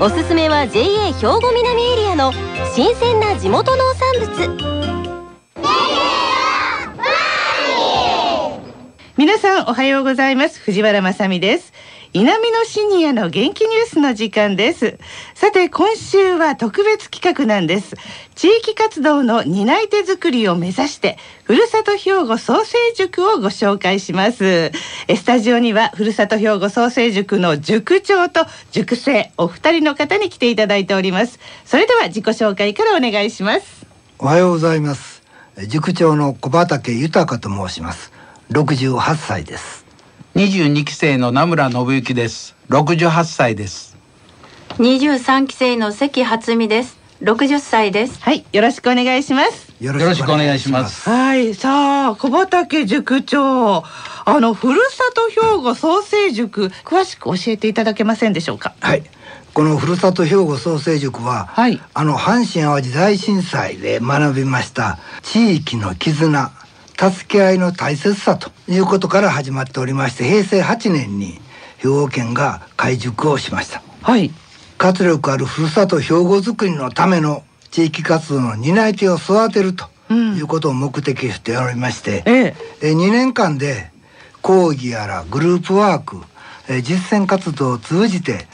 おすすめは JA 兵庫南エリアの新鮮な地元農産物。皆さんおはようございます。藤原まさです。南のシニアの元気ニュースの時間です。さて今週は特別企画なんです。地域活動の担い手作りを目指してふるさと兵庫創生塾をご紹介します。スタジオにはふるさと兵庫創生塾の塾長と塾生お二人の方に来ていただいております。それでは自己紹介からお願いします。おはようございます。塾長の小畑豊と申します。68歳です。22期生の名村信之です。68歳です。23期生の関初美です。60歳です。はいよろしくお願いします。よろしくお願いします。はいさあ小畑塾長。あのふるさと兵庫創生塾詳しく教えていただけませんでしょうか？はい。このふるさと兵庫創生塾は、はい、あの阪神・淡路大震災で学びました地域の絆助け合いの大切さということから始まっておりまして平成8年に兵庫県が開塾をしました。はい。活力あるふるさと兵庫づくりのための地域活動の担い手を育てるということを目的としておりまして、うん、え。え2年間で講義やらグループワーク実践活動を通じて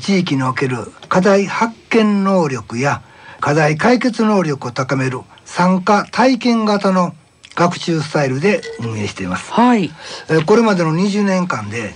地域における課題発見能力や課題解決能力を高める参加体験型の学習スタイルで運営しています。はい。これまでの20年間で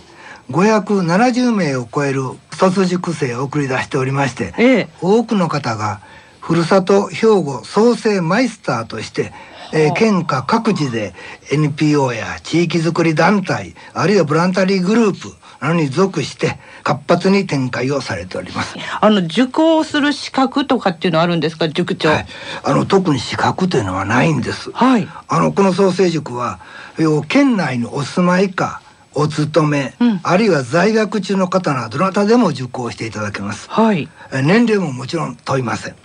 570名を超える卒塾生を送り出しておりまして、ええ、多くの方がふるさと兵庫創生マイスターとして、えー、県下各地で NPO や地域づくり団体あるいはボランタリーグループなのに属して活発に展開をされております。あの受講する資格とかっていうのはあるんですか、塾長。はい、あの特に資格というのはないんです。はい。あのこの創生塾は、要県内にお住まいか。お勤め、うん、あるいは在学中の方などどなたでも受講していただけます。はい。年齢ももちろん問いません。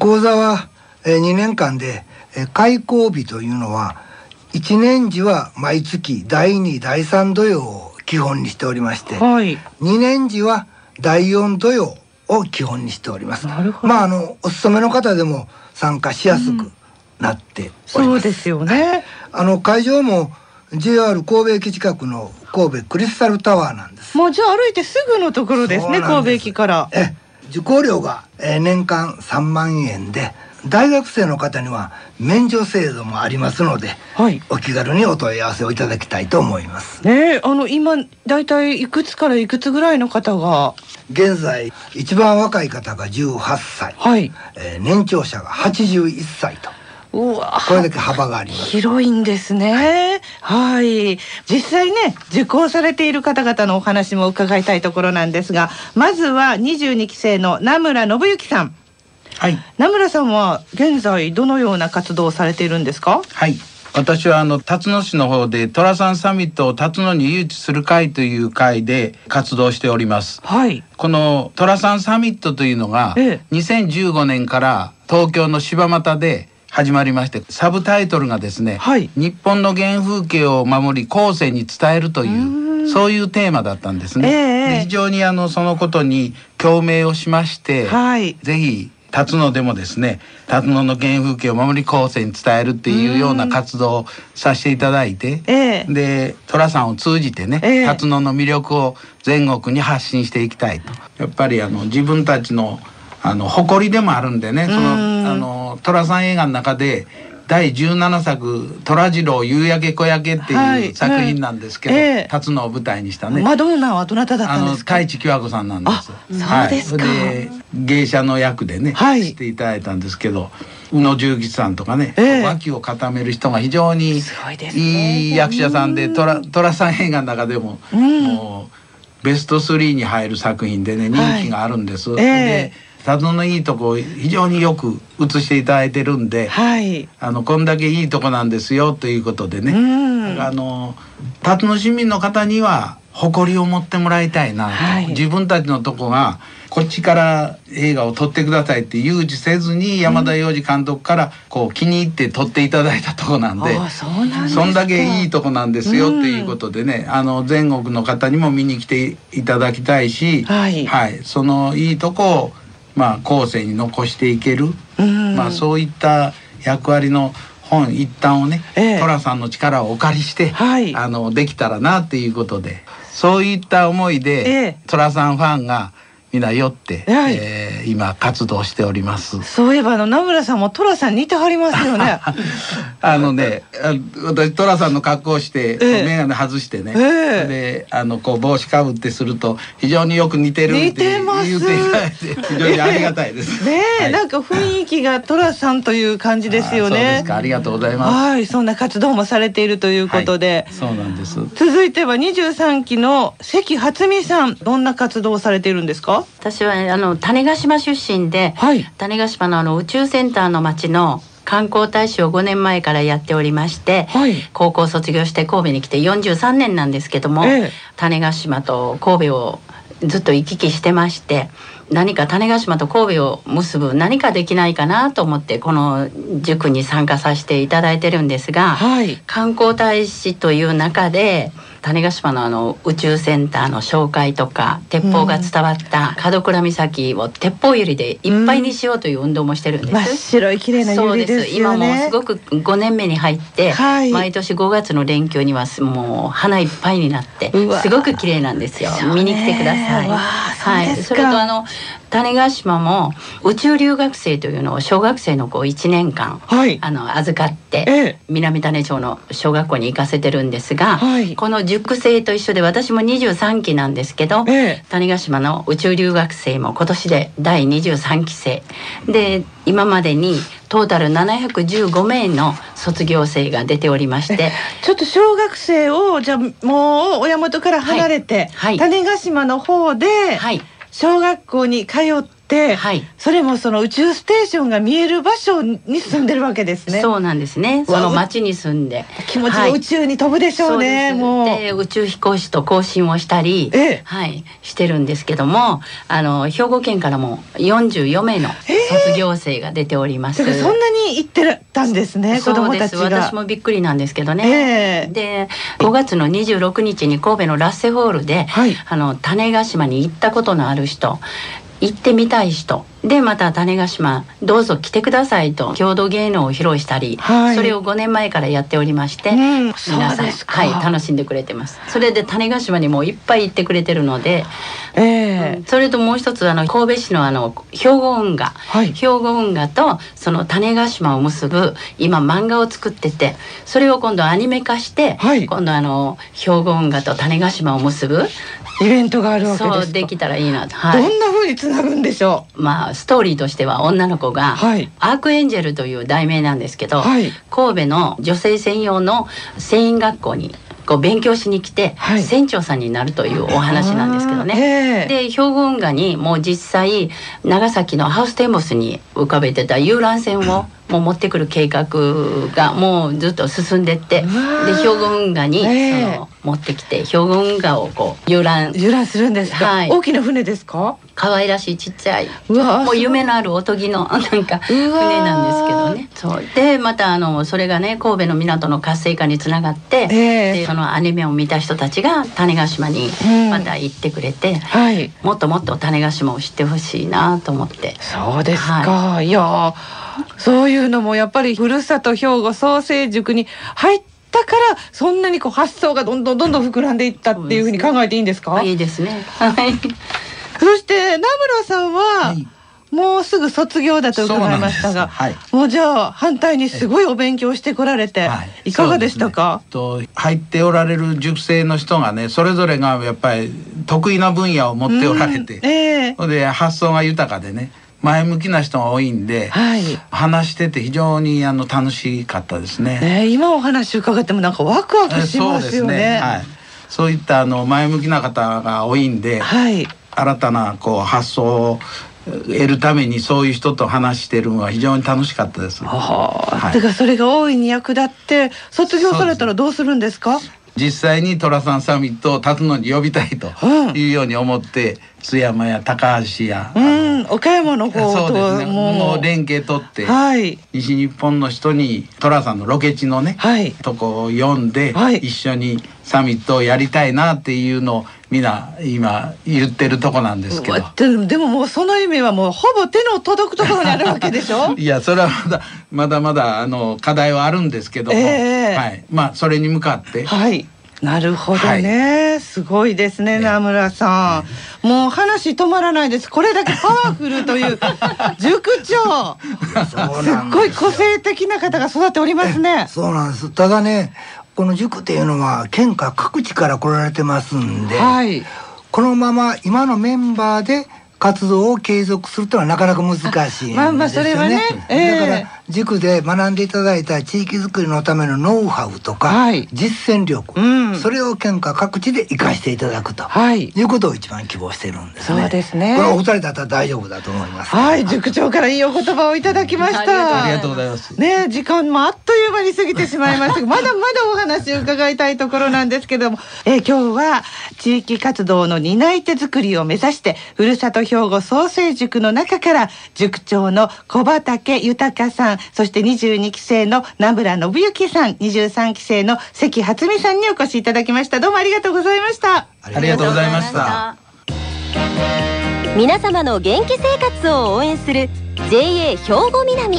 講座は2年間で開講日というのは1年時は毎月第2第3土曜を基本にしておりまして、はい、2年時は第4土曜を基本にしております。まああのお勤めの方でも参加しやすくなっております。そうですよね。あの会場も JR 神戸駅近くの神戸クリスタルタワーなんです。もうじゃあ歩いてすぐのところですね神戸駅から。え受講料が、え年間3万円で大学生の方には免除制度もありますので、はい、お気軽にお問い合わせをいただきたいと思います。ねあの今だいたいいくつからいくつぐらいの方が？現在一番若い方が18歳、はい。えー、年長者が81歳と。うわ。これだけ幅があります。広いんですね。はい。実際ね受講されている方々のお話も伺いたいところなんですがまずは22期生の名村信之さんはい。名村さんは現在どのような活動をされているんですか？はい。私はあの辰野市の方で寅さんサミットを辰野に誘致する会という会で活動しております。はい。この寅さんサミットというのが、2015年から東京の柴又で始まりましてサブタイトルがですね、はい、日本の原風景を守り後世に伝えるというそういうテーマだったんですね。えー、非常にあのそのことに共鳴をしまして、はい、ぜひ辰野でもですね辰野の原風景を守り後世に伝えるっていうような活動をさせていただいて、えー、で寅さんを通じてね、えー、辰野の魅力を全国に発信していきたいと。やっぱりあの自分たちのあの誇りでもあるんでねそのあの寅さん映画の中で第17作「虎次郎夕焼け小焼け」っていう作品なんですけど、はいはい、辰野を舞台にしたね。マドンナはどなただったんですか？太一清子さんなんです。そうですか。で芸者の役でね、はい、していただいたんですけど。宇野重吉さんとかね、えー、脇を固める人が非常にいい役者さんで、虎虎さん映画の中でも、うん、もうベスト3に入る作品でね人気があるんです。はい、で佐渡のいいとこ非常によく映していただいてるんで、はい、あのこんだけいいとこなんですよということでね、あの佐渡の市民の方には誇りを持ってもらいたいなと、はい、自分たちのとこがこっちから映画を撮ってくださいって誘致せずに山田洋次監督からこう気に入って撮っていただいたとこなんで、うん、そんだけいいとこなんですよっていうことでね、あの全国の方にも見に来ていただきたいし、はい、はい、そのいいとこをまあ後世に残していける、うん、まあそういった役割の本一旦をね、ええ、寅さんの力をお借りして、はい、あのできたらなっていうことで。そういった思いで、ええ、寅さんファンが皆よって、はい、えー、今活動しております。そういえばあの名村さんも寅さん似てはりますよね。あのね私寅さんの格好をして、えー、眼鏡外してね、えー、であのこう帽子かぶってすると非常によく似てるって言っていただいて非常にありがたいです。ね、はい、なんか雰囲気が寅さんという感じですよね。ありがとうございます。はいそんな活動もされているということで、はい、そうなんです。続いては23期の関初美さん。どんな活動をされているんですか？私はあの種子島出身で、はい、種子島のあの宇宙センターの町の観光大使を5年前からやっておりまして、はい、高校卒業して神戸に来て43年なんですけども、ええ、種子島と神戸をずっと行き来してまして何か種子島と神戸を結ぶ何かできないかなと思ってこの塾に参加させていただいてるんですが、はい、観光大使という中で種子島のあの宇宙センターの紹介とか鉄砲が伝わった門倉岬を鉄砲ゆりでいっぱいにしようという運動もしてるんです。真っ白い綺麗なそうです。今もすごく5年目に入って、はい、毎年5月の連休にはもう花いっぱいになってすごく綺麗なんですよ。見に来てください。はい、それとあの種子島も宇宙留学生というのを小学生の子1年間、はい、あの預かって、ええ、南種町の小学校に行かせてるんですが、はい、この塾生と一緒で私も23期なんですけど、え、種子島の宇宙留学生も今年で第23期生。で今までにトータル715名の卒業生が出ておりましてちょっと小学生をじゃあもう親元から離れて、はい。はい、種子島の方で、はい小学校に通って、はい、それもその宇宙ステーションが見える場所に住んでるわけですね。そうなんですね。その町に住んで気持ちが宇宙に飛ぶでしょうね。はい、もうで宇宙飛行士と交信をしたり、ええ、はいしてるんですけども、あの兵庫県からも44名の卒業生が出ております。えー、そんなに行ってたんですね。子供たちが。私もびっくりなんですけどね。えー、で5月の26日に神戸のラッセホールで、はい、あの種子島に行ったことのある人行ってみたい人。でまた種子島どうぞ来てくださいと郷土芸能を披露したり、はい、それを5年前からやっておりまして、うん、皆さんはい楽しんでくれてます。それで種子島にもいっぱい行ってくれてるので、えー、うん、それともう一つあの神戸市のあの兵庫運河、はい、兵庫運河とその種子島を結ぶ今漫画を作っててそれを今度アニメ化して、はい、今度あの兵庫運河と種子島を結ぶ。イベントがあるわけですそうできたらいいなと、はい、どんな風につなぐんでしょう。まあストーリーとしては女の子が、はい、アークエンジェルという題名なんですけど、はい、神戸の女性専用の船員学校にこう勉強しに来て、はい、船長さんになるというお話なんですけどね。で兵庫運河にもう実際長崎のハウステンボスに浮かべてた遊覧船をもう持ってくる計画がもうずっと進んでってで兵庫運河に、その持ってきて兵庫運河をこう遊覧。遊覧するんですか、はい、大きな船ですか？可愛らしいちっちゃいもう夢のあるおとぎの なんか船なんですけどね。そう。でまたあのそれがね神戸の港の活性化につながって、えー、でそのアニメを見た人たちが種子島にまた行ってくれて、うんはい、もっともっと種子島を知ってほしいなと思って。そうですか、はい、いやそういうのもやっぱりふるさと兵庫創生塾に入ったからそんなにこう発想がどんどんどんどん膨らんでいったっていうふうに考えていいんですか、ね、いいですね。はいそして名村さんは、はい、もうすぐ卒業だと伺いましたが、はい、もうじゃあ反対にすごいお勉強してこられて、い、かがでしたか、ね、と入っておられる塾生の人がねそれぞれがやっぱり得意な分野を持っておられて、うん。えー、で発想が豊かでね前向きな人が多いんで、はい、話してて非常にあの楽しかったですね。ね今お話伺ってもなんかワクワクしますよね。ね。はい。そういったあの前向きな方が多いんで、はい、新たなこう発想を得るためにそういう人と話してるのは非常に楽しかったです。はあ、はい、だからそれが大いに役立って卒業されたらどうするんですか？実際に寅さんサミットを立つのに呼びたいというように思って、津山や高橋や、うん、岡山の方とそうですね。もう。連携取って、はい、西日本の人に寅さんのロケ地のね、はい、とこを読んで、はい、一緒にサミットをやりたいなっていうのをみんな今言ってるとこなんですけど。でももうその意味はもうほぼ手の届くところにあるわけでしょ？いやそれはまだまだまだあの課題はあるんですけども、えー、はい、まあそれに向かって、はい。なるほどね、はい、すごいですね名村さん、もう話止まらないです。これだけパワフルという 塾長。すっごい個性的な方が育っておりますね。そうなんです。ただねこの塾っていうのは県下各地から来られてますんで、はい、このまま今のメンバーで活動を継続するとはなかなか難しいんですよね。まあまあそれはね、えー、だから塾で学んでいただいた地域づくりのためのノウハウとか、はい、実践力、うん、それを県下各地で生かしていただくと、はい、いうことを一番希望してるんですね。そうですね。これお二人だったら大丈夫だと思います。はい、塾長からいいお言葉をいただきました。ありがとうございます。ね、時間もあっという間に過ぎてしまいました まだまだお話を伺いたいところなんですけども、えー、今日は地域活動の担い手作りを目指してふるさと兵庫創生塾の中から塾長の小畑豊さん、そして22期生の名村信之さん、23期生の関初美さんにお越しいただきました。どうもありがとうございました。ありがとうございました。皆様の元気生活を応援する JA 兵庫南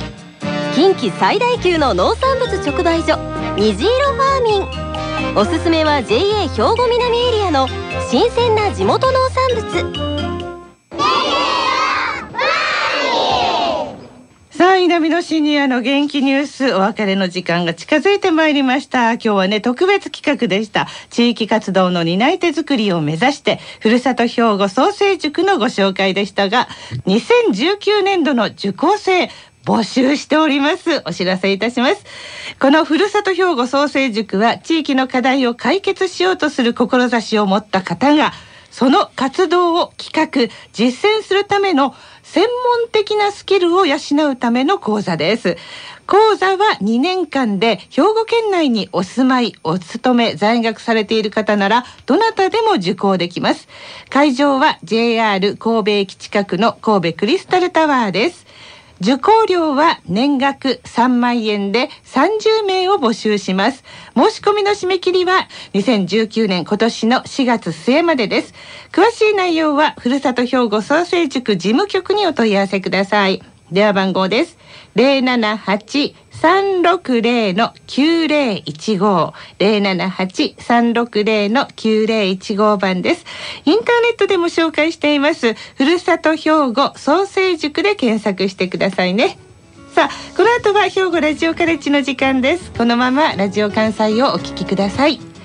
近畿最大級の農産物直売所虹色ファーミンおすすめは JA 兵庫南エリアの新鮮な地元農産物さあ、南のシニアの元気ニュース、お別れの時間が近づいてまいりました。今日はね、特別企画でした。地域活動の担い手作りを目指して、ふるさと兵庫創生塾のご紹介でしたが、2019年度の受講生、募集しております。お知らせいたします。このふるさと兵庫創生塾は地域の課題を解決しようとする志を持った方が、その活動を企画、実践するための専門的なスキルを養うための講座です。講座は2年間で兵庫県内にお住まい、お勤め、在学されている方ならどなたでも受講できます。会場は JR 神戸駅近くの神戸クリスタルタワーです。受講料は年額3万円で30名を募集します。申し込みの締め切りは2019年今年の4月末までです。詳しい内容はふるさと兵庫創生塾事務局にお問い合わせください。電話番号です。078-360の9015。078-360の9015番です。インターネットでも紹介しています。ふるさと兵庫創生塾で検索してくださいね。さあ、この後は兵庫ラジオカレッジの時間です。このままラジオ関西をお聞きください。